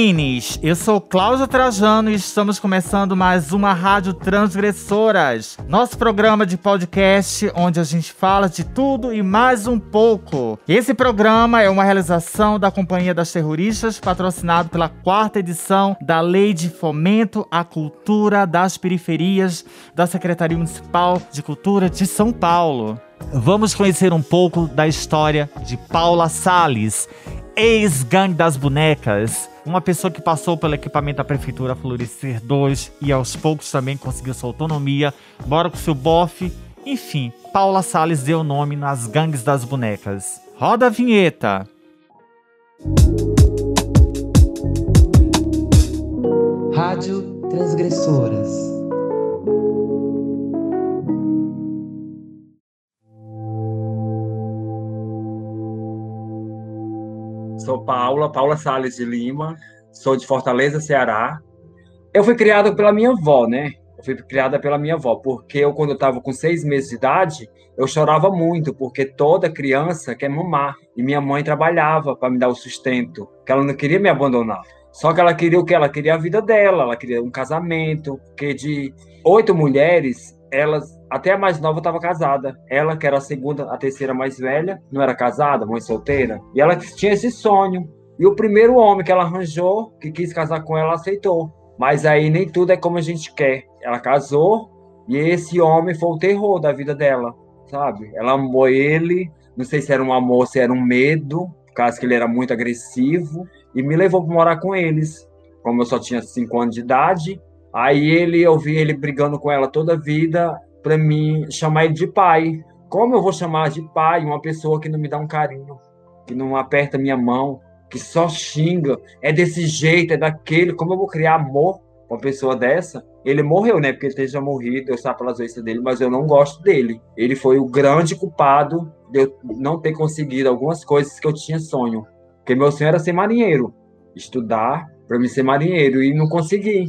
meninos! Eu sou Cláudia Trajano e estamos começando mais uma Rádio Transgressoras, nosso programa de podcast onde a gente fala de tudo e mais um pouco. Esse programa é uma realização da Companhia das Terroristas, patrocinado pela quarta edição da Lei de Fomento à Cultura das Periferias da Secretaria Municipal de Cultura de São Paulo. Vamos conhecer um pouco da história de Paula Salles ex-gangue das bonecas. Uma pessoa que passou pelo equipamento da prefeitura Florescer 2 e aos poucos também conseguiu sua autonomia, bora com seu bofe. Enfim, Paula Salles deu nome nas gangues das bonecas. Roda a vinheta! Rádio Transgressoras Sou Paula, Paula Sales de Lima, sou de Fortaleza, Ceará. Eu fui criada pela minha avó, né? Eu fui criada pela minha avó, porque eu, quando eu estava com seis meses de idade, eu chorava muito, porque toda criança quer mamar. E minha mãe trabalhava para me dar o sustento, que ela não queria me abandonar. Só que ela queria o que? Ela queria a vida dela, ela queria um casamento, porque de oito mulheres, elas até a mais nova estava casada. Ela, que era a segunda, a terceira mais velha, não era casada, mãe solteira. E ela tinha esse sonho. E o primeiro homem que ela arranjou, que quis casar com ela, aceitou. Mas aí nem tudo é como a gente quer. Ela casou e esse homem foi o terror da vida dela, sabe? Ela amou ele, não sei se era um amor, se era um medo, por causa que ele era muito agressivo, e me levou para morar com eles. Como eu só tinha cinco anos de idade, aí ele eu vi ele brigando com ela toda a vida, para mim chamar ele de pai. Como eu vou chamar de pai uma pessoa que não me dá um carinho, que não aperta minha mão, que só xinga, é desse jeito, é daquele, como eu vou criar amor uma pessoa dessa? Ele morreu, né? Porque ele esteja morrido, eu saio pelas vezes dele, mas eu não gosto dele. Ele foi o grande culpado de eu não ter conseguido algumas coisas que eu tinha sonho. Porque meu sonho era ser marinheiro, estudar para me ser marinheiro, e não consegui.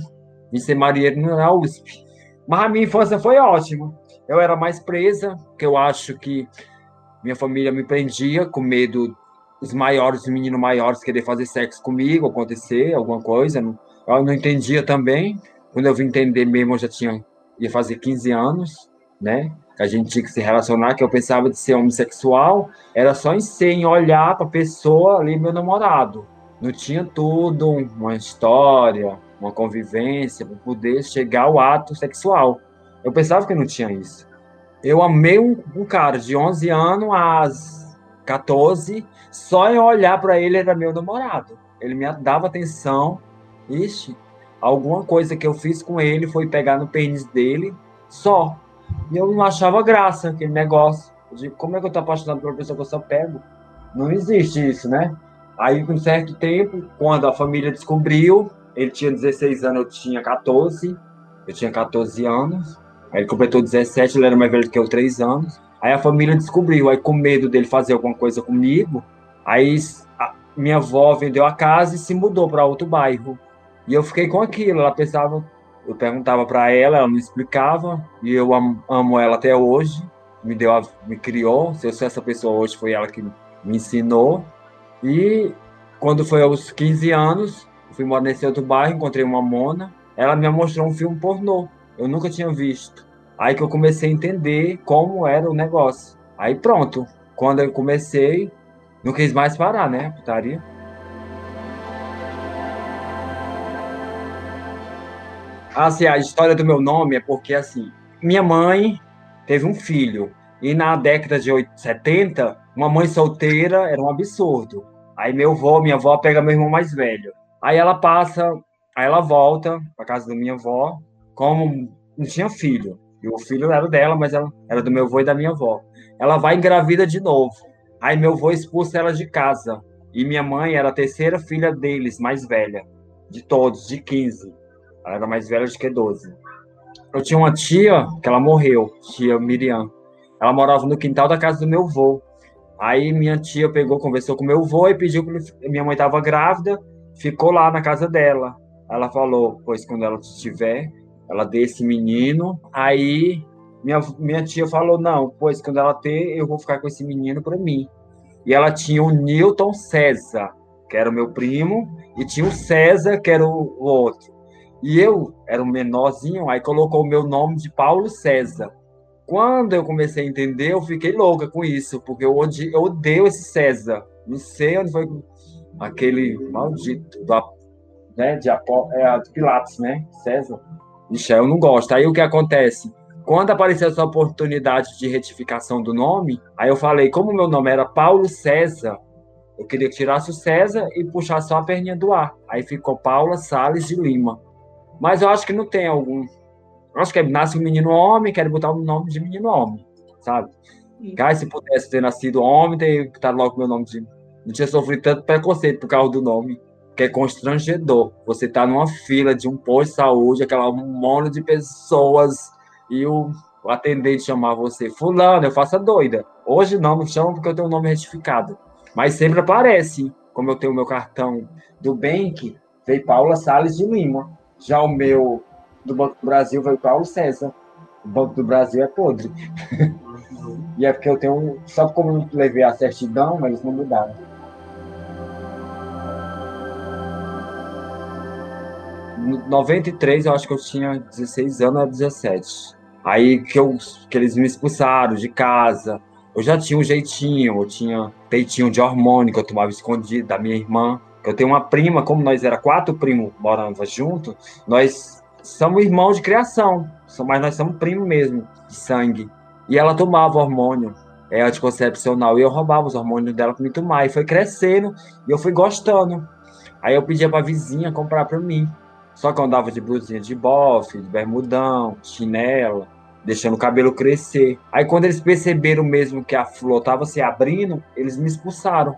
Me ser marinheiro na USP. Mas a minha infância foi ótima. Eu era mais presa, porque eu acho que minha família me prendia com medo os maiores, os meninos maiores querer fazer sexo comigo, acontecer alguma coisa. Eu não entendia também. Quando eu vim entender mesmo, eu já tinha ia fazer 15 anos, né? Que a gente tinha que se relacionar, que eu pensava de ser homossexual, era só em ser, em olhar para a pessoa ali, meu namorado. Não tinha tudo, uma história, uma convivência, para poder chegar ao ato sexual. Eu pensava que não tinha isso. Eu amei um, um cara de 11 anos às 14, só em olhar para ele era meu namorado. Ele me dava atenção. Ixi, alguma coisa que eu fiz com ele foi pegar no pênis dele, só. E eu não achava graça aquele negócio. Digo, como é que eu tô apaixonado por uma pessoa que eu só pego? Não existe isso, né? Aí, com um certo tempo, quando a família descobriu, ele tinha 16 anos, eu tinha 14. Eu tinha 14 anos. Aí ele completou 17, ele era mais velho que eu, 3 anos. Aí a família descobriu, aí com medo dele fazer alguma coisa comigo, aí minha avó vendeu a casa e se mudou para outro bairro. E eu fiquei com aquilo, ela pensava, eu perguntava para ela, ela me explicava, e eu amo, amo, ela até hoje. Me deu, a, me criou, se eu sou essa pessoa hoje, foi ela que me ensinou. E quando foi aos 15 anos, fui morar nesse outro bairro, encontrei uma mona, ela me mostrou um filme pornô. Eu nunca tinha visto. Aí que eu comecei a entender como era o negócio. Aí pronto. Quando eu comecei, não quis mais parar, né? Putaria. Assim, a história do meu nome é porque, assim, minha mãe teve um filho. E na década de 70, uma mãe solteira era um absurdo. Aí meu avô, minha avó pega meu irmão mais velho. Aí ela passa, aí ela volta para casa da minha avó, como não tinha filho. E o filho era dela, mas ela era do meu avô e da minha avó. Ela vai engravida de novo. Aí meu avô expulsa ela de casa. E minha mãe era a terceira filha deles, mais velha. De todos, de 15. Ela era mais velha do que 12. Eu tinha uma tia que ela morreu, tia Miriam. Ela morava no quintal da casa do meu avô. Aí minha tia pegou, conversou com meu avô e pediu que minha mãe estava grávida ficou lá na casa dela. Ela falou, pois quando ela estiver, ela dê esse menino. Aí minha, minha tia falou, não, pois quando ela ter, eu vou ficar com esse menino para mim. E ela tinha o Newton César, que era o meu primo, e tinha o César, que era o, o outro. E eu era um menorzinho, aí colocou o meu nome de Paulo César. Quando eu comecei a entender, eu fiquei louca com isso, porque eu eu odeio esse César. Não sei onde foi aquele maldito né, de, é, de Pilatos, né? César. Ixi, eu não gosto. Aí o que acontece? Quando apareceu essa oportunidade de retificação do nome, aí eu falei, como meu nome era Paulo César, eu queria que tirasse o César e puxasse só a perninha do ar. Aí ficou Paula Sales de Lima. Mas eu acho que não tem algum. Eu acho que é, nasce um menino homem, quero botar o nome de menino homem, sabe? Cara, se pudesse ter nascido homem, ter tá logo meu nome de. Não tinha sofrido tanto preconceito por causa do nome, que é constrangedor. Você tá numa fila de um posto de saúde, aquela monte de pessoas, e o, atendente chamar você, fulano, eu faço a doida. Hoje não, me chamam porque eu tenho o nome retificado. Mas sempre aparece, como eu tenho o meu cartão do Bank, veio Paula Salles de Lima. Já o meu do Banco do Brasil veio Paulo César. O Banco do Brasil é podre. e é porque eu tenho. Só como eu levei a certidão, mas eles não mudaram. 93, eu acho que eu tinha 16 anos ou 17. Aí que, eu, que eles me expulsaram de casa. Eu já tinha um jeitinho, eu tinha peitinho de hormônio que eu tomava escondido da minha irmã. Eu tenho uma prima, como nós era quatro primos morando junto, nós somos irmãos de criação, mas nós somos primos mesmo, de sangue. E ela tomava hormônio é, anticoncepcional e eu roubava os hormônios dela para me tomar. E foi crescendo e eu fui gostando. Aí eu pedia para a vizinha comprar para mim. Só que eu andava de blusinha de bofe, de bermudão, chinela, deixando o cabelo crescer. Aí quando eles perceberam mesmo que a flor estava se abrindo, eles me expulsaram.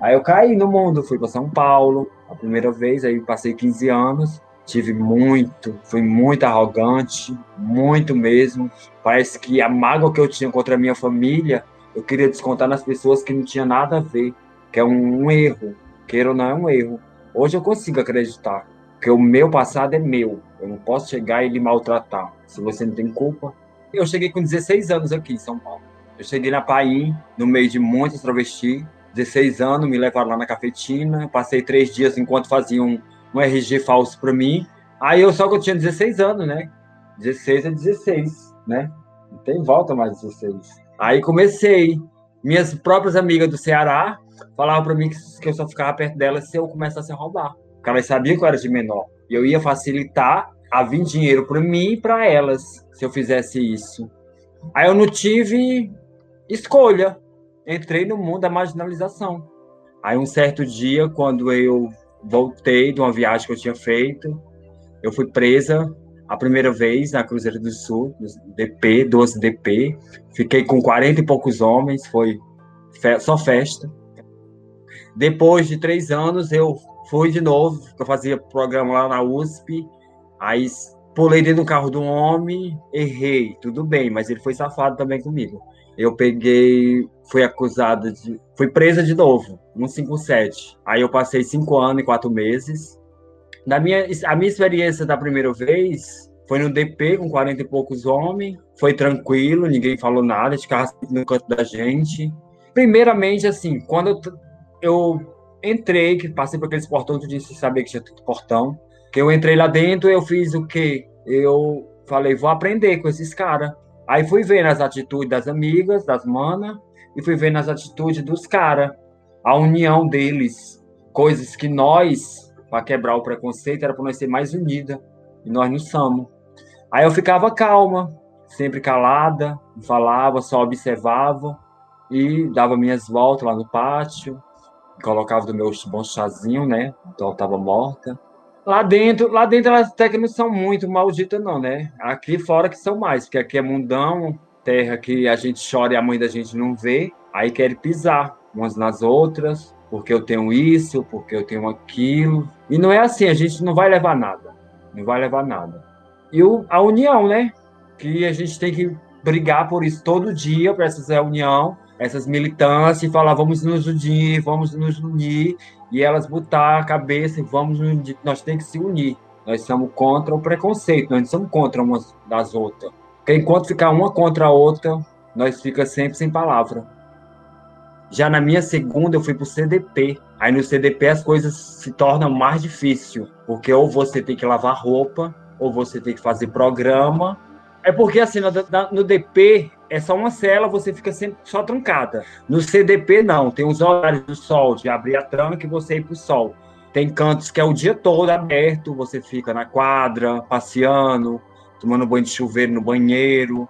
Aí eu caí no mundo, fui para São Paulo a primeira vez, aí passei 15 anos, tive muito, fui muito arrogante, muito mesmo. Parece que a mágoa que eu tinha contra a minha família, eu queria descontar nas pessoas que não tinha nada a ver, que é um, um erro, queira ou não é um erro. Hoje eu consigo acreditar, que o meu passado é meu, eu não posso chegar e lhe maltratar, se você não tem culpa. Eu cheguei com 16 anos aqui em São Paulo. Eu cheguei na Paim, no meio de muitos travestis, 16 anos, me levaram lá na cafetina, passei três dias enquanto faziam um, um RG falso para mim. Aí eu só que eu tinha 16 anos, né? 16 é 16, né? Não tem volta mais 16. Aí comecei. Minhas próprias amigas do Ceará falavam para mim que, que eu só ficava perto delas se eu começasse a roubar. Porque elas sabiam que eu era de menor. E eu ia facilitar a vir dinheiro para mim e para elas se eu fizesse isso. Aí eu não tive escolha entrei no mundo da marginalização. Aí um certo dia, quando eu voltei de uma viagem que eu tinha feito, eu fui presa a primeira vez na Cruzeiro do Sul, DP, 12 DP. Fiquei com 40 e poucos homens, foi fe só festa. Depois de três anos, eu fui de novo, eu fazia programa lá na USP, aí pulei dentro do carro de um homem, errei, tudo bem, mas ele foi safado também comigo eu peguei, fui acusada de. Fui presa de novo, 157. Aí eu passei cinco anos e quatro meses. Da minha, a minha experiência da primeira vez foi no DP com 40 e poucos homens. Foi tranquilo, ninguém falou nada, ficava no canto da gente. Primeiramente, assim, quando eu, eu entrei, que passei por aqueles portões, tu disse saber que tinha portão. Que eu entrei lá dentro, eu fiz o quê? Eu falei, vou aprender com esses caras. Aí fui vendo as atitudes das amigas, das manas, e fui vendo as atitudes dos caras, a união deles, coisas que nós, para quebrar o preconceito, era para nós ser mais unida, e nós não somos. Aí eu ficava calma, sempre calada, falava, só observava, e dava minhas voltas lá no pátio, colocava do meu bom chazinho, né? Então estava morta. Lá dentro, lá dentro elas até que não são muito malditas, não, né? Aqui fora que são mais, porque aqui é mundão, terra que a gente chora e a mãe da gente não vê, aí querem pisar umas nas outras, porque eu tenho isso, porque eu tenho aquilo. E não é assim, a gente não vai levar nada. Não vai levar nada. E o, a união, né? Que a gente tem que brigar por isso todo dia, para essa reunião, essas militâncias, e falar vamos nos unir, vamos nos unir, e elas botar a cabeça e vamos, nós temos que se unir. Nós somos contra o preconceito, nós não somos contra umas das outras. Porque enquanto ficar uma contra a outra, nós fica sempre sem palavra. Já na minha segunda, eu fui para o CDP. Aí no CDP as coisas se tornam mais difícil, porque ou você tem que lavar roupa, ou você tem que fazer programa. É porque assim, no, no DP é só uma cela, você fica sempre só trancada. No CDP não, tem os horários do sol, de abrir a tranca e você ir para o sol. Tem cantos que é o dia todo aberto, você fica na quadra, passeando, tomando banho de chuveiro no banheiro.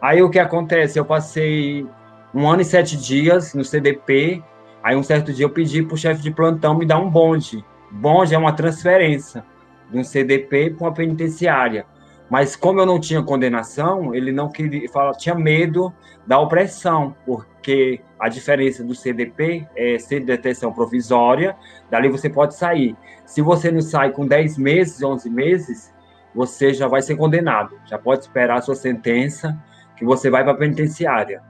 Aí o que acontece? Eu passei um ano e sete dias no CDP. Aí um certo dia eu pedi para o chefe de plantão me dar um bonde. Bonde é uma transferência de um CDP para uma penitenciária. Mas como eu não tinha condenação, ele não queria, fala, tinha medo da opressão, porque a diferença do CDP é ser de detenção provisória, dali você pode sair. Se você não sai com 10 meses, 11 meses, você já vai ser condenado, já pode esperar a sua sentença, que você vai para a penitenciária.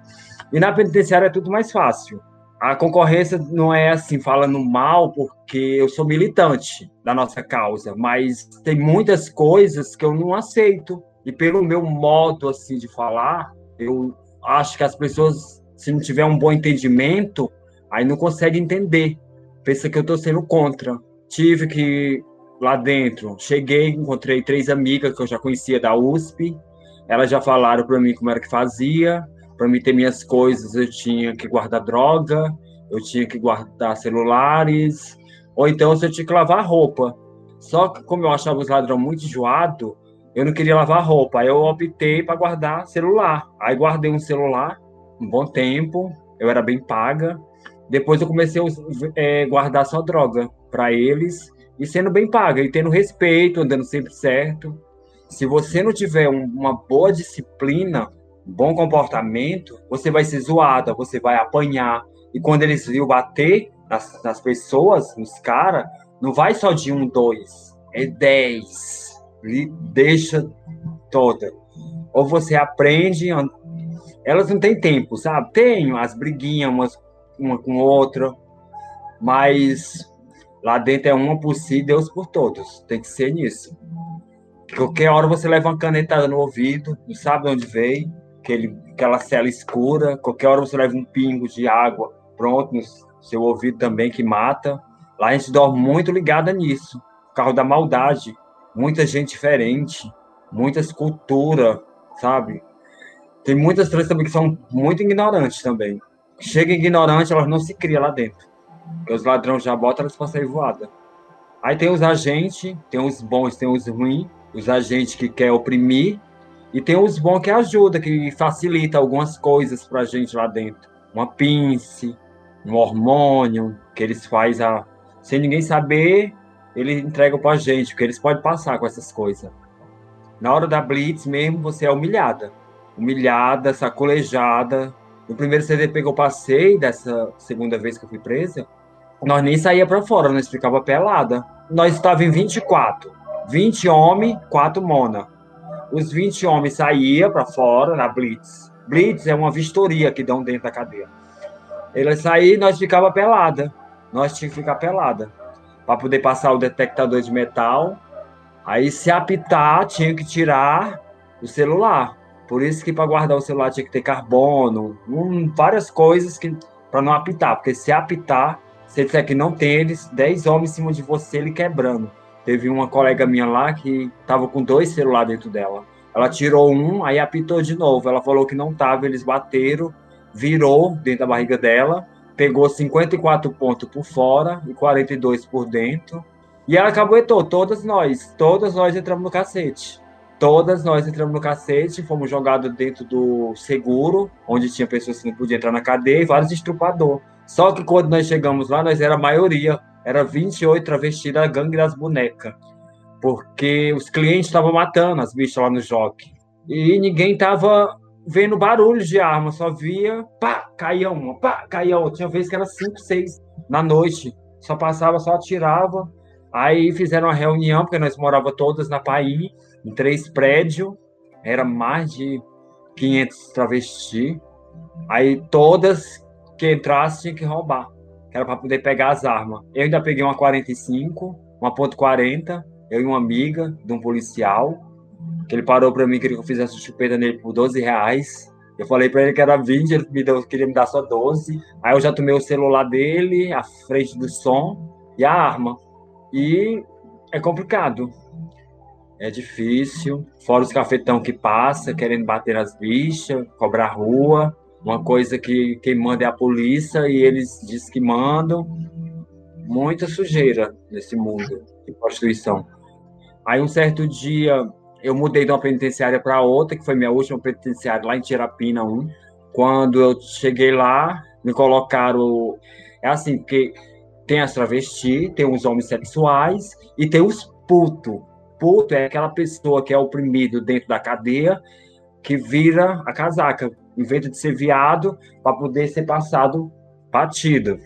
E na penitenciária é tudo mais fácil. A concorrência não é assim, falando mal, porque eu sou militante da nossa causa, mas tem muitas coisas que eu não aceito. E pelo meu modo assim de falar, eu acho que as pessoas, se não tiver um bom entendimento, aí não conseguem entender. Pensa que eu estou sendo contra. Tive que lá dentro, cheguei, encontrei três amigas que eu já conhecia da USP. Elas já falaram para mim como era que fazia para mim ter minhas coisas, eu tinha que guardar droga, eu tinha que guardar celulares, ou então eu tinha que lavar roupa. Só que, como eu achava os ladrões muito enjoados, eu não queria lavar roupa. Aí eu optei para guardar celular. Aí guardei um celular um bom tempo, eu era bem paga. Depois eu comecei a é, guardar só droga para eles e sendo bem paga e tendo respeito, andando sempre certo. Se você não tiver um, uma boa disciplina, bom comportamento, você vai ser zoada, você vai apanhar. E quando eles viram bater nas, nas pessoas, nos caras, não vai só de um, dois, é dez. Deixa toda. Ou você aprende. Elas não têm tempo, sabe? Tem as briguinhas umas, uma com outra, mas lá dentro é uma por si, Deus por todos. Tem que ser nisso. Qualquer hora você leva uma canetada no ouvido, não sabe de onde veio aquele, aquela cela escura, qualquer hora você leva um pingo de água, pronto, no seu ouvido também que mata. Lá a gente dorme muito ligada nisso. Carro da maldade, muita gente diferente, muitas culturas, sabe? Tem muitas trans também que são muito ignorantes também. Chega ignorante, elas não se criam lá dentro. Porque os ladrões já botam elas para sair voada. Aí tem os agentes, tem os bons, tem os ruins, os agentes que quer oprimir e tem os bons que ajuda, que facilita algumas coisas para a gente lá dentro. Uma pince, um hormônio, que eles fazem a... sem ninguém saber, eles entregam para a gente, porque eles podem passar com essas coisas. Na hora da blitz mesmo, você é humilhada. Humilhada, sacolejada. No primeiro CDP que eu passei, dessa segunda vez que eu fui presa, nós nem saía para fora, nós ficava pelada. Nós estávamos em 24. 20 homens, 4 mona os 20 homens saíam para fora na Blitz. Blitz é uma vistoria que dão dentro da cadeia. Eles saíam e nós ficava pelada. Nós tínhamos que ficar pelada para poder passar o detectador de metal. Aí se apitar, tinha que tirar o celular. Por isso que para guardar o celular tinha que ter carbono, um, várias coisas que para não apitar, porque se apitar, se disser que não tem eles, 10 homens em cima de você, ele quebrando. Teve uma colega minha lá que estava com dois celulares dentro dela. Ela tirou um, aí apitou de novo. Ela falou que não estava, eles bateram, virou dentro da barriga dela, pegou 54 pontos por fora e 42 por dentro. E ela caboetou, todas nós, todas nós entramos no cacete. Todas nós entramos no cacete, fomos jogados dentro do seguro, onde tinha pessoas que não podiam entrar na cadeia, e vários estrupador. Só que quando nós chegamos lá, nós era a maioria era 28 travestis da gangue das bonecas. Porque os clientes estavam matando as bichas lá no jockey. E ninguém estava vendo barulho de arma, só via pá, caía uma, pá, caía outra. Tinha vezes que era 5, 6 na noite. Só passava, só atirava. Aí fizeram uma reunião, porque nós morávamos todas na Paí, em três prédios. Era mais de 500 travestis. Aí todas que entrassem tinham que roubar era para poder pegar as armas. Eu ainda peguei uma 45, uma ponto .40, eu e uma amiga de um policial, que ele parou para mim, queria que eu fizesse chupeta nele por 12 reais. Eu falei para ele que era 20, ele me deu, queria me dar só 12. Aí eu já tomei o celular dele, a frente do som e a arma. E é complicado. É difícil. Fora os cafetão que passa, querendo bater nas bichas, cobrar rua. Uma coisa que quem manda é a polícia e eles dizem que mandam. Muita sujeira nesse mundo de prostituição. Aí um certo dia eu mudei de uma penitenciária para outra, que foi minha última penitenciária lá em Tirapina 1. Quando eu cheguei lá, me colocaram. É assim, porque tem as travestis, tem os homossexuais e tem os puto. Puto é aquela pessoa que é oprimido dentro da cadeia, que vira a casaca, inventa de ser viado para poder ser passado batido.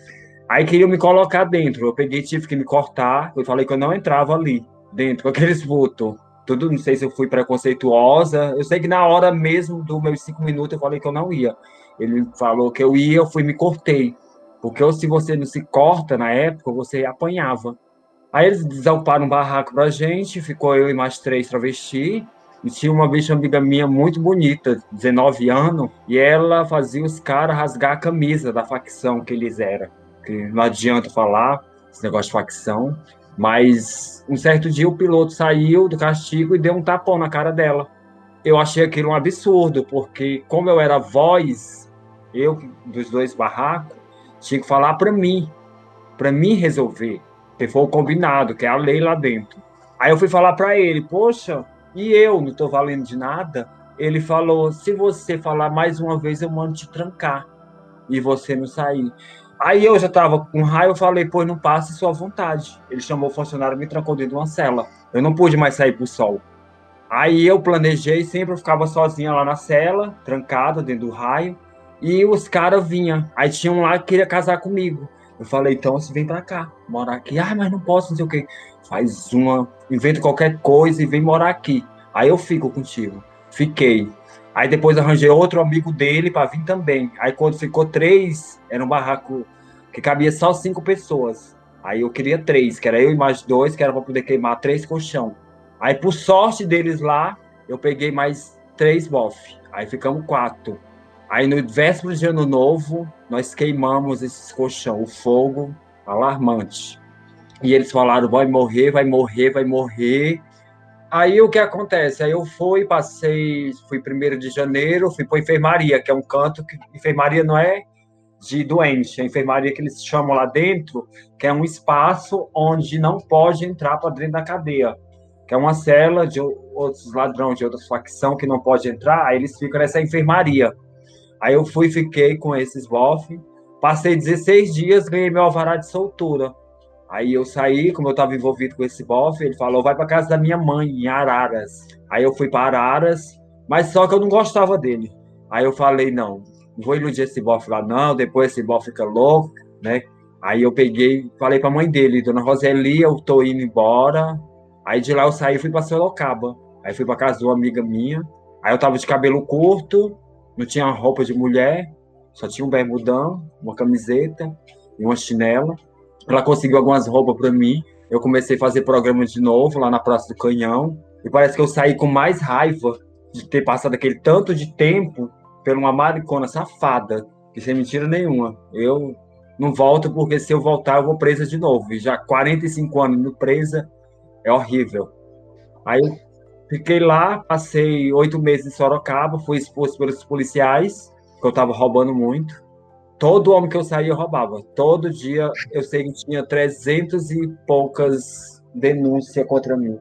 Aí queriam me colocar dentro. Eu peguei, tive que me cortar. Eu falei que eu não entrava ali, dentro, com aqueles putos tudo, não sei se eu fui preconceituosa. Eu sei que na hora mesmo dos meus cinco minutos eu falei que eu não ia. Ele falou que eu ia, eu fui me cortei. Porque se você não se corta na época, você apanhava. Aí eles desalparam um barraco pra gente, ficou eu e mais três travestis. E tinha uma bicha amiga minha muito bonita, 19 anos, e ela fazia os caras rasgar a camisa da facção que eles eram. Que não adianta falar esse negócio de facção. Mas um certo dia o piloto saiu do castigo e deu um tapão na cara dela. Eu achei aquilo um absurdo, porque como eu era voz, eu dos dois barracos, tinha que falar para mim, para mim resolver, que foi o combinado, que é a lei lá dentro. Aí eu fui falar para ele, poxa, e eu não estou valendo de nada? Ele falou, se você falar mais uma vez, eu mando te trancar e você não sair. Aí eu já tava com raio, eu falei, pô, não passe sua vontade. Ele chamou o funcionário me trancou dentro de uma cela. Eu não pude mais sair pro sol. Aí eu planejei, sempre eu ficava sozinha lá na cela, trancada dentro do raio, e os caras vinham. Aí tinha um lá que queria casar comigo. Eu falei, então você vem pra cá, morar aqui. Ah, mas não posso, não sei o quê. Faz uma, inventa qualquer coisa e vem morar aqui. Aí eu fico contigo. Fiquei. Aí depois arranjei outro amigo dele para vir também. Aí quando ficou três, era um barraco que cabia só cinco pessoas. Aí eu queria três, que era eu e mais dois, que era para poder queimar três colchão. Aí por sorte deles lá, eu peguei mais três bof. Aí ficamos quatro. Aí no véspera de ano novo, nós queimamos esses colchão, o fogo alarmante. E eles falaram: vai morrer, vai morrer, vai morrer. Aí o que acontece? Aí eu fui, passei, fui primeiro de janeiro, fui para enfermaria, que é um canto que enfermaria não é de doente, a enfermaria que eles chamam lá dentro, que é um espaço onde não pode entrar para dentro da cadeia, que é uma cela de outros ladrões de outras facção que não pode entrar, aí eles ficam nessa enfermaria. Aí eu fui, fiquei com esses bof, passei 16 dias, ganhei meu alvará de soltura. Aí eu saí, como eu estava envolvido com esse bofe, ele falou: vai para casa da minha mãe, em Araras. Aí eu fui para Araras, mas só que eu não gostava dele. Aí eu falei: não, não vou iludir esse bofe lá, não. Depois esse bofe fica louco, né? Aí eu peguei, falei para a mãe dele: dona Roseli, eu tô indo embora. Aí de lá eu saí e fui para Sorocaba. Aí fui para casa de uma amiga minha. Aí eu tava de cabelo curto, não tinha roupa de mulher, só tinha um bermudão, uma camiseta e uma chinela. Ela conseguiu algumas roupas para mim. Eu comecei a fazer programa de novo lá na Praça do Canhão. E parece que eu saí com mais raiva de ter passado aquele tanto de tempo por uma maricona safada, que sem mentira nenhuma. Eu não volto porque se eu voltar eu vou presa de novo. E já 45 anos presa é horrível. Aí fiquei lá, passei oito meses em Sorocaba, fui exposto pelos policiais, que eu estava roubando muito. Todo homem que eu saía, roubava. Todo dia eu sei que tinha 300 e poucas denúncias contra mim.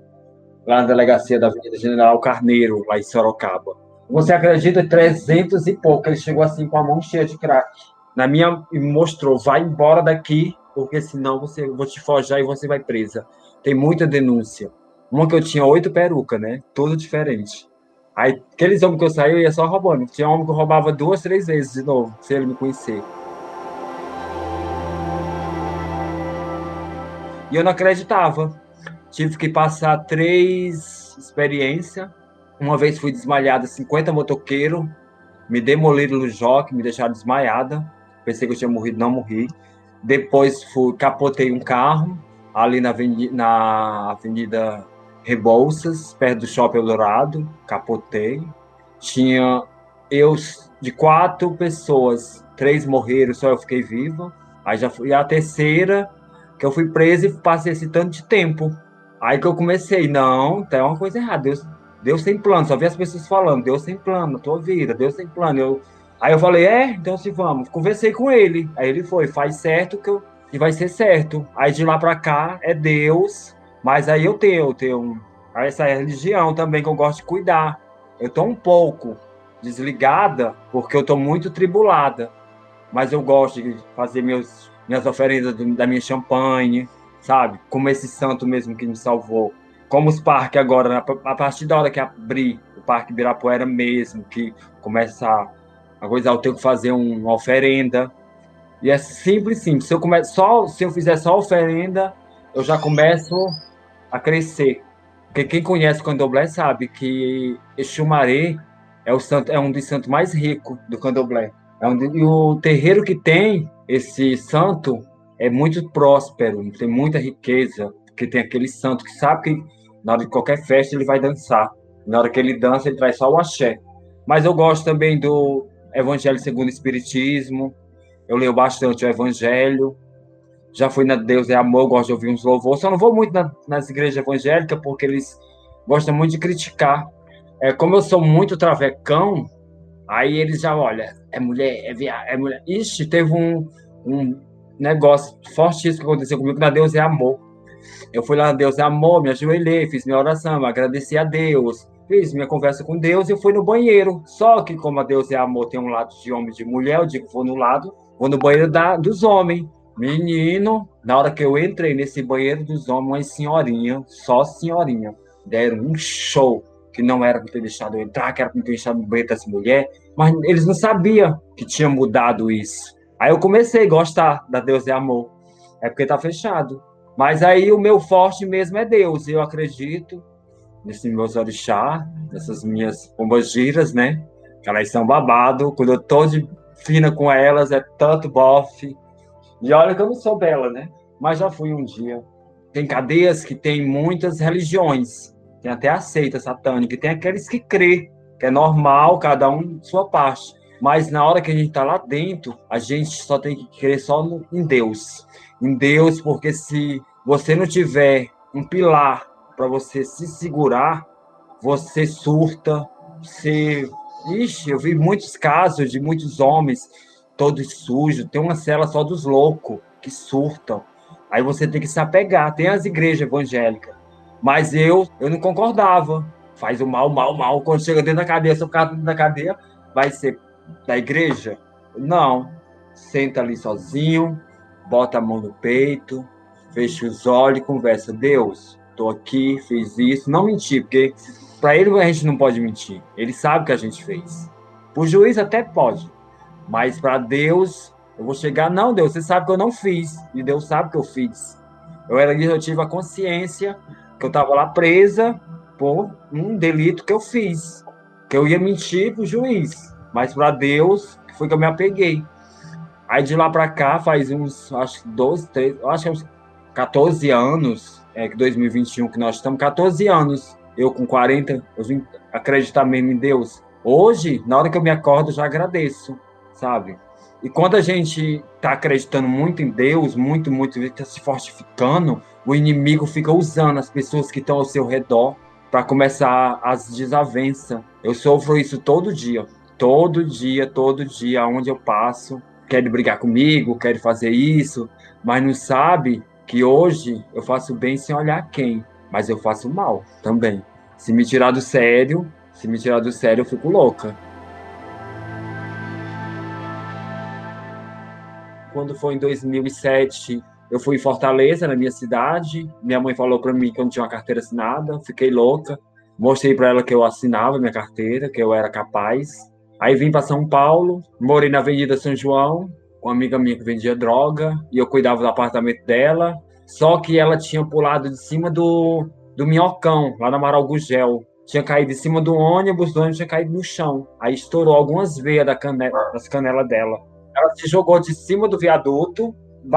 Lá na delegacia da Avenida General Carneiro, lá em Sorocaba. Você acredita? 300 e pouco. Ele chegou assim com a mão cheia de crack. Na minha, e mostrou: vai embora daqui, porque senão você, eu vou te forjar e você vai presa. Tem muita denúncia. Uma que eu tinha oito perucas, né? Tudo diferente. Aí, aqueles homens que eu saí, eu ia só roubando. Tinha homem que eu roubava duas, três vezes de novo, sem ele me conhecer. E eu não acreditava. Tive que passar três experiências. Uma vez fui desmaiada, 50 motoqueiros, me demoliram no joque, me deixaram desmaiada. Pensei que eu tinha morrido, não morri. Depois fui, capotei um carro ali na avenida, na avenida Rebouças, perto do Shopping Eldorado, capotei. Tinha eu, de quatro pessoas, três morreram, só eu fiquei viva. Aí já fui a terceira, que eu fui presa e passei esse tanto de tempo. Aí que eu comecei, não, tem uma coisa errada. Deus, Deus tem plano, só vi as pessoas falando, Deus tem plano tua vida, Deus tem plano. Eu, aí eu falei, é, então se vamos. Conversei com ele. Aí ele foi, faz certo que, eu, que vai ser certo. Aí de lá para cá é Deus, mas aí eu tenho, eu tenho essa religião também que eu gosto de cuidar. Eu tô um pouco desligada porque eu tô muito tribulada, mas eu gosto de fazer meus, minhas oferendas da minha champanhe, sabe? Como esse santo mesmo que me salvou. Como os parques agora, a partir da hora que abrir o Parque Ibirapuera mesmo, que começa a coisa, eu tenho que fazer uma oferenda. E é simples, simples. Se eu, come... só, se eu fizer só oferenda, eu já começo a crescer. Porque quem conhece o candomblé sabe que Exumaré é, o santo, é um dos santos mais ricos do candomblé. É um, e o terreiro que tem esse santo é muito próspero, tem muita riqueza, porque tem aquele santo que sabe que na hora de qualquer festa ele vai dançar. Na hora que ele dança, ele traz só o axé. Mas eu gosto também do Evangelho segundo o Espiritismo. Eu leio bastante o Evangelho. Já fui na Deus é Amor, gosto de ouvir uns louvores. Só não vou muito na, nas igrejas evangélicas, porque eles gostam muito de criticar. É, como eu sou muito travecão, aí eles já, olha, é mulher, é viado, é mulher. Ixi, teve um, um negócio fortíssimo que aconteceu comigo na Deus é Amor. Eu fui lá na Deus é Amor, me ajoelhei, fiz minha oração, agradeci a Deus, fiz minha conversa com Deus e fui no banheiro. Só que como a Deus é Amor tem um lado de homem e de mulher, eu digo, vou no lado, vou no banheiro da, dos homens. Menino, na hora que eu entrei nesse banheiro dos homens, senhorinha, só senhorinha, deram um show que não era para ter deixado eu entrar, que era para ter deixado no banheiro dessa mulher, mas eles não sabiam que tinha mudado isso. Aí eu comecei a gostar da Deus é amor. É porque tá fechado. Mas aí o meu forte mesmo é Deus. Eu acredito nesses meus orixá, nessas minhas pombagiras, né? Que elas são babado. Quando eu tô de fina com elas, é tanto bofe. E olha que eu não sou bela, né? Mas já fui um dia. Tem cadeias que tem muitas religiões. Tem até a seita satânica. Tem aqueles que crê, que é normal, cada um sua parte. Mas na hora que a gente está lá dentro, a gente só tem que crer só no, em Deus. Em Deus, porque se você não tiver um pilar para você se segurar, você surta, você. Ixi, eu vi muitos casos de muitos homens todos sujos, tem uma cela só dos loucos que surtam. Aí você tem que se apegar. Tem as igrejas evangélicas. Mas eu, eu não concordava. Faz o mal, mal, mal. Quando chega dentro da cadeia, se eu ficar dentro da cadeia, vai ser da igreja? Não. Senta ali sozinho, bota a mão no peito, fecha os olhos e conversa. Deus, estou aqui, fiz isso. Não mentir, porque para ele a gente não pode mentir. Ele sabe o que a gente fez. O juiz até pode, mas para Deus, eu vou chegar, não, Deus, você sabe que eu não fiz. E Deus sabe que eu fiz. Eu era eu tive a consciência que eu estava lá presa por um delito que eu fiz. Que eu ia mentir para o juiz. Mas para Deus, foi que eu me apeguei. Aí de lá para cá, faz uns, acho que 12, 13, acho que uns 14 anos, é que 2021 que nós estamos, 14 anos. Eu com 40, eu vim acreditar mesmo em Deus. Hoje, na hora que eu me acordo, eu já agradeço, sabe? E quando a gente está acreditando muito em Deus, muito, muito, está se fortificando, o inimigo fica usando as pessoas que estão ao seu redor para começar as desavenças. Eu sofro isso todo dia todo dia, todo dia, onde eu passo, quer brigar comigo, quer fazer isso, mas não sabe que hoje eu faço bem sem olhar quem, mas eu faço mal também. Se me tirar do sério, se me tirar do sério, eu fico louca. Quando foi em 2007, eu fui em Fortaleza, na minha cidade. Minha mãe falou para mim que eu não tinha uma carteira assinada, fiquei louca. Mostrei para ela que eu assinava minha carteira, que eu era capaz. Aí vim para São Paulo, morei na Avenida São João, com uma amiga minha que vendia droga, e eu cuidava do apartamento dela. Só que ela tinha pulado de cima do, do minhocão, lá na Amaral Gugel. Tinha caído de cima do ônibus, o ônibus tinha caído no chão. Aí estourou algumas veias da canela, das canelas dela. Se jogou de cima do viaduto,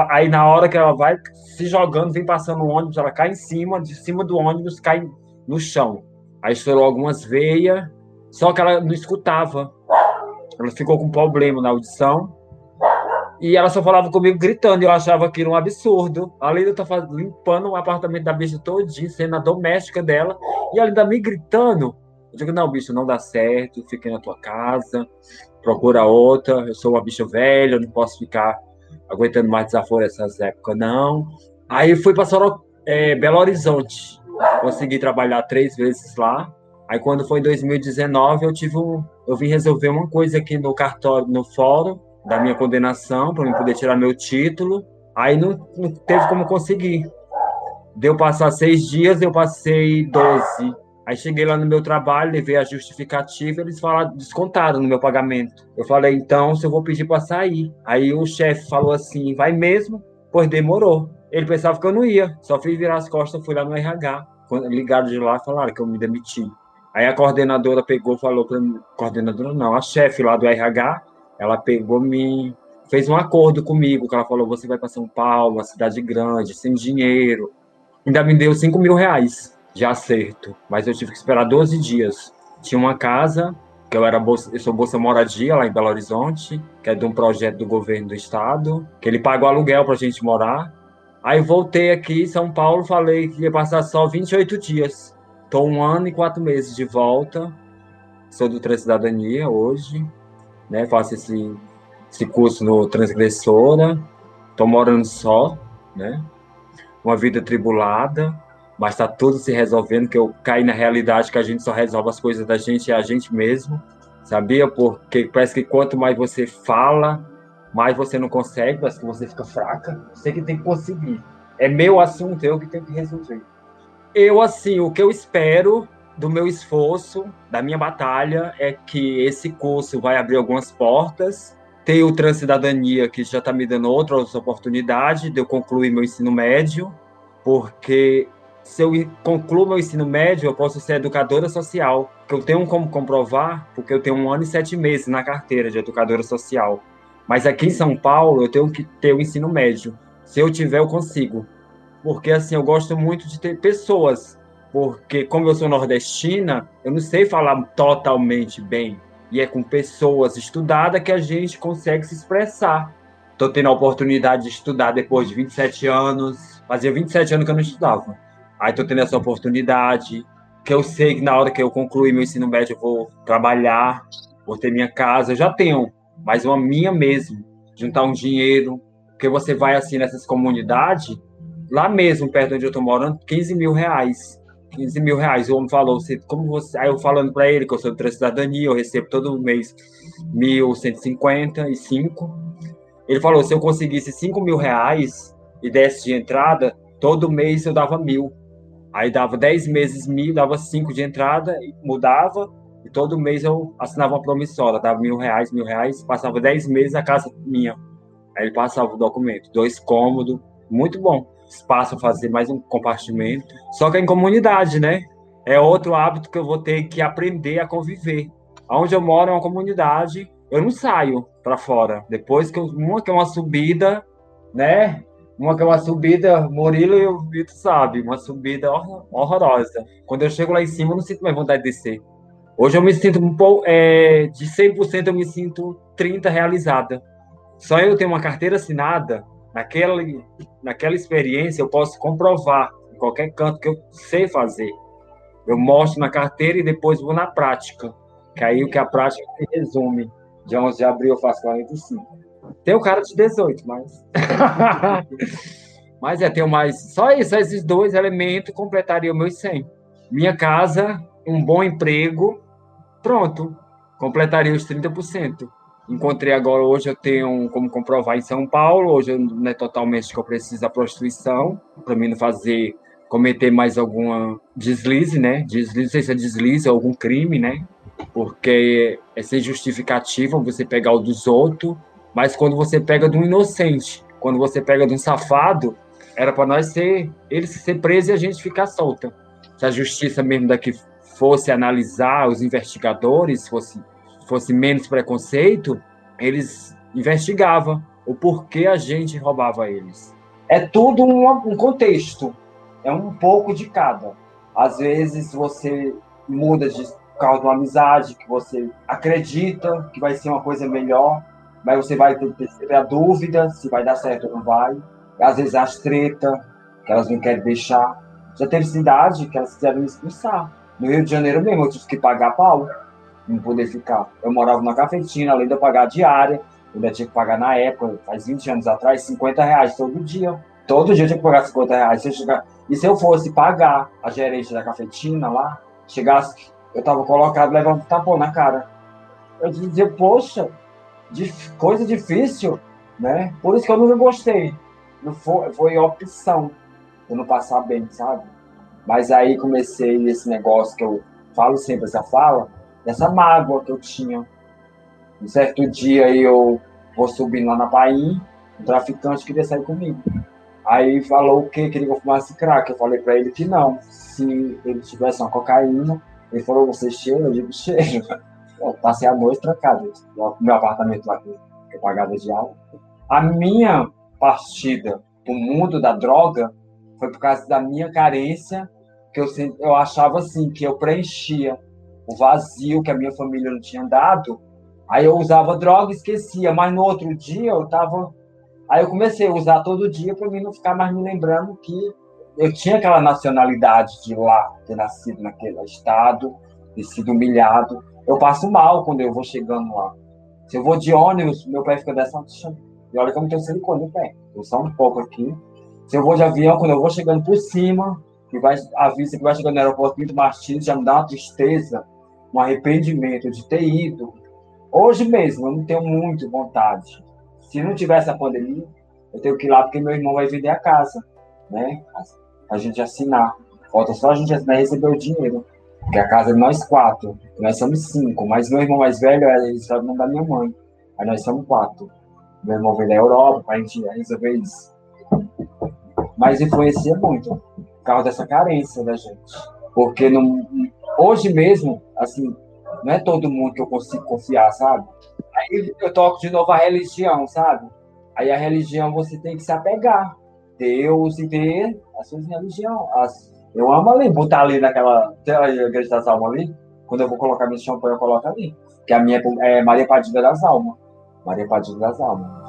aí na hora que ela vai se jogando, vem passando o ônibus, ela cai em cima, de cima do ônibus cai no chão. Aí estourou algumas veias, só que ela não escutava. Ela ficou com problema na audição. E ela só falava comigo gritando, e eu achava aquilo um absurdo. Além de eu estar limpando o apartamento da bicha todinho, sendo a doméstica dela, e ela ainda me gritando. Eu digo, não, bicho, não dá certo, fique na tua casa, procura outra, eu sou uma bicha velha, não posso ficar aguentando mais desaforo essas épocas, não. Aí fui para é, Belo Horizonte, consegui trabalhar três vezes lá. Aí quando foi em 2019, eu tive um, eu vim resolver uma coisa aqui no cartório, no fórum da minha condenação, para eu poder tirar meu título. Aí não, não teve como conseguir. Deu passar seis dias, eu passei 12. Aí cheguei lá no meu trabalho, levei a justificativa, eles falaram, descontaram no meu pagamento. Eu falei, então, se eu vou pedir para sair. Aí o chefe falou assim, vai mesmo? Pois demorou. Ele pensava que eu não ia, só fui virar as costas, fui lá no RH. Ligaram de lá, falaram que eu me demiti. Aí a coordenadora pegou, falou para mim, coordenadora não, a chefe lá do RH, ela pegou me fez um acordo comigo, que ela falou, você vai para São Paulo, uma cidade grande, sem dinheiro. Ainda me deu 5 mil reais de acerto, mas eu tive que esperar 12 dias. Tinha uma casa, que eu era bolsa, eu sou Bolsa Moradia lá em Belo Horizonte, que é de um projeto do governo do estado, que ele pagou aluguel para a gente morar. Aí voltei aqui em São Paulo, falei que ia passar só 28 dias. Estou um ano e quatro meses de volta. Sou do Transcidadania hoje, né? Faço esse, esse curso no Transgressora. Estou morando só, né? Uma vida tribulada, mas está tudo se resolvendo, que eu caí na realidade que a gente só resolve as coisas da gente é a gente mesmo, sabia? Porque parece que quanto mais você fala, mais você não consegue, parece que você fica fraca. Você que tem que conseguir. É meu assunto, eu que tenho que resolver. Eu, assim, o que eu espero do meu esforço, da minha batalha, é que esse curso vai abrir algumas portas. Tem o Transcidadania, que já está me dando outras oportunidades de eu concluir meu ensino médio, porque se eu concluo meu ensino médio, eu posso ser educadora social, que eu tenho como comprovar, porque eu tenho um ano e sete meses na carteira de educadora social. Mas aqui em São Paulo, eu tenho que ter o ensino médio. Se eu tiver, eu consigo. Porque, assim, eu gosto muito de ter pessoas. Porque, como eu sou nordestina, eu não sei falar totalmente bem. E é com pessoas estudadas que a gente consegue se expressar. Estou tendo a oportunidade de estudar depois de 27 anos. Fazia 27 anos que eu não estudava. Aí estou tendo essa oportunidade, que eu sei que na hora que eu concluir meu ensino médio eu vou trabalhar, vou ter minha casa, eu já tenho, mas uma minha mesmo, juntar um dinheiro, porque você vai assim nessas comunidades, lá mesmo, perto onde eu estou morando, 15 mil reais. 15 mil reais. O homem falou, você, como você. Aí eu falando para ele que eu sou de cidadania, eu recebo todo mês 1.155. Ele falou: se eu conseguisse 5 mil reais e desse de entrada, todo mês eu dava mil. Aí dava 10 meses mil, dava 5 de entrada, mudava, e todo mês eu assinava uma promissória, dava mil reais, mil reais, passava 10 meses na casa minha. Aí ele passava o documento, dois cômodos, muito bom. Espaço fazer mais um compartimento. Só que é em comunidade, né? É outro hábito que eu vou ter que aprender a conviver. Onde eu moro é uma comunidade, eu não saio para fora. Depois que eu, uma que é uma subida, né? Uma que é uma subida, Murilo e o Vitor sabe, uma subida horrorosa. Quando eu chego lá em cima, eu não sinto mais vontade de descer. Hoje eu me sinto um pouco, é, de 100% eu me sinto 30% realizada. Só eu tenho uma carteira assinada, naquela, naquela experiência eu posso comprovar em qualquer canto que eu sei fazer. Eu mostro na carteira e depois vou na prática. Que aí o que a prática resume. De 11 de abril eu faço 45. Tem o cara de 18, mas. mas é, tenho mais. Só isso, esses dois elementos completariam meus 100. Minha casa, um bom emprego, pronto. Completaria os 30%. Encontrei agora, hoje eu tenho como comprovar em São Paulo, hoje não é totalmente que eu preciso da prostituição, para mim não fazer, cometer mais alguma deslize, né? Deslize, não sei se é deslize ou algum crime, né? Porque é sem justificativa você pegar o dos outros mas quando você pega de um inocente, quando você pega de um safado, era para nós ser, ele ser preso e a gente ficar solta. Se a justiça mesmo daqui fosse analisar os investigadores, fosse, fosse menos preconceito, eles investigavam o porquê a gente roubava eles. É tudo um, um contexto, é um pouco de cada. Às vezes você muda de causa de uma amizade que você acredita que vai ser uma coisa melhor, mas você vai ter, a dúvida se vai dar certo ou não vai. Às vezes as treta que elas não querem deixar. Já teve cidade que elas quiseram me expulsar. No Rio de Janeiro mesmo, eu tive que pagar pau, não poder ficar. Eu morava numa cafetina, além de eu pagar a diária, eu ainda tinha que pagar na época, faz 20 anos atrás, 50 reais todo dia. Todo dia eu tinha que pagar 50 reais. Se chegar... E se eu fosse pagar a gerente da cafetina lá, chegasse, eu tava colocado, levando um tapão na cara. Eu dizia, poxa, coisa difícil, né? Por isso que eu nunca gostei. Não foi, foi opção eu não passar bem, sabe? Mas aí comecei esse negócio que eu falo sempre essa fala, essa mágoa que eu tinha. Um certo dia eu vou subindo lá na Paim, o traficante queria sair comigo. Aí falou o quê? Queria que eu fumasse crack. Eu falei para ele que não. Se ele tivesse uma cocaína, ele falou, você cheira? Eu digo, cheiro. Passei a noite trancado no meu apartamento lá, que eu pagava água. A minha partida pro mundo da droga foi por causa da minha carência, que eu, eu achava assim, que eu preenchia o vazio que a minha família não tinha dado. Aí eu usava droga e esquecia, mas no outro dia eu tava. Aí eu comecei a usar todo dia para mim não ficar mais me lembrando que eu tinha aquela nacionalidade de lá, ter nascido naquele estado, ter sido humilhado. Eu passo mal quando eu vou chegando lá. Se eu vou de ônibus, meu pé fica dessa. E olha que eu não tenho silicone no pé. Eu só um pouco aqui. Se eu vou de avião, quando eu vou chegando por cima, que vai, a vista que vai chegando no aeroporto Pinto Martins, já me dá uma tristeza, um arrependimento de ter ido. Hoje mesmo, eu não tenho muito vontade. Se não tivesse a pandemia, eu tenho que ir lá porque meu irmão vai vender a casa, né? A gente assinar. Falta só a gente assinar e receber o dinheiro. Porque a casa é nós quatro. Nós somos cinco. Mas meu irmão mais velho, ele sabe o nome da minha mãe. Aí nós somos quatro. Meu irmão veio da Europa para a gente resolver isso mas influencia muito por causa dessa carência da gente. Porque não, hoje mesmo, assim, não é todo mundo que eu consigo confiar, sabe? Aí eu toco de novo a religião, sabe? Aí a religião você tem que se apegar. Deus e ter a sua religião. As, eu amo ali, botar ali naquela. Tem a igreja das almas ali. Quando eu vou colocar meu champanhe, eu coloco ali. Que a minha é Maria Padilha das Almas. Maria Padilha das Almas.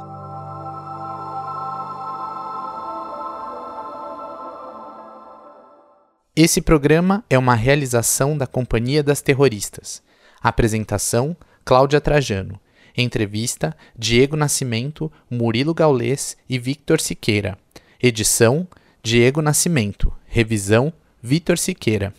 Esse programa é uma realização da Companhia das Terroristas. Apresentação: Cláudia Trajano. Entrevista: Diego Nascimento, Murilo Gaulês e Victor Siqueira. Edição: Diego Nascimento. Revisão: Vitor Siqueira.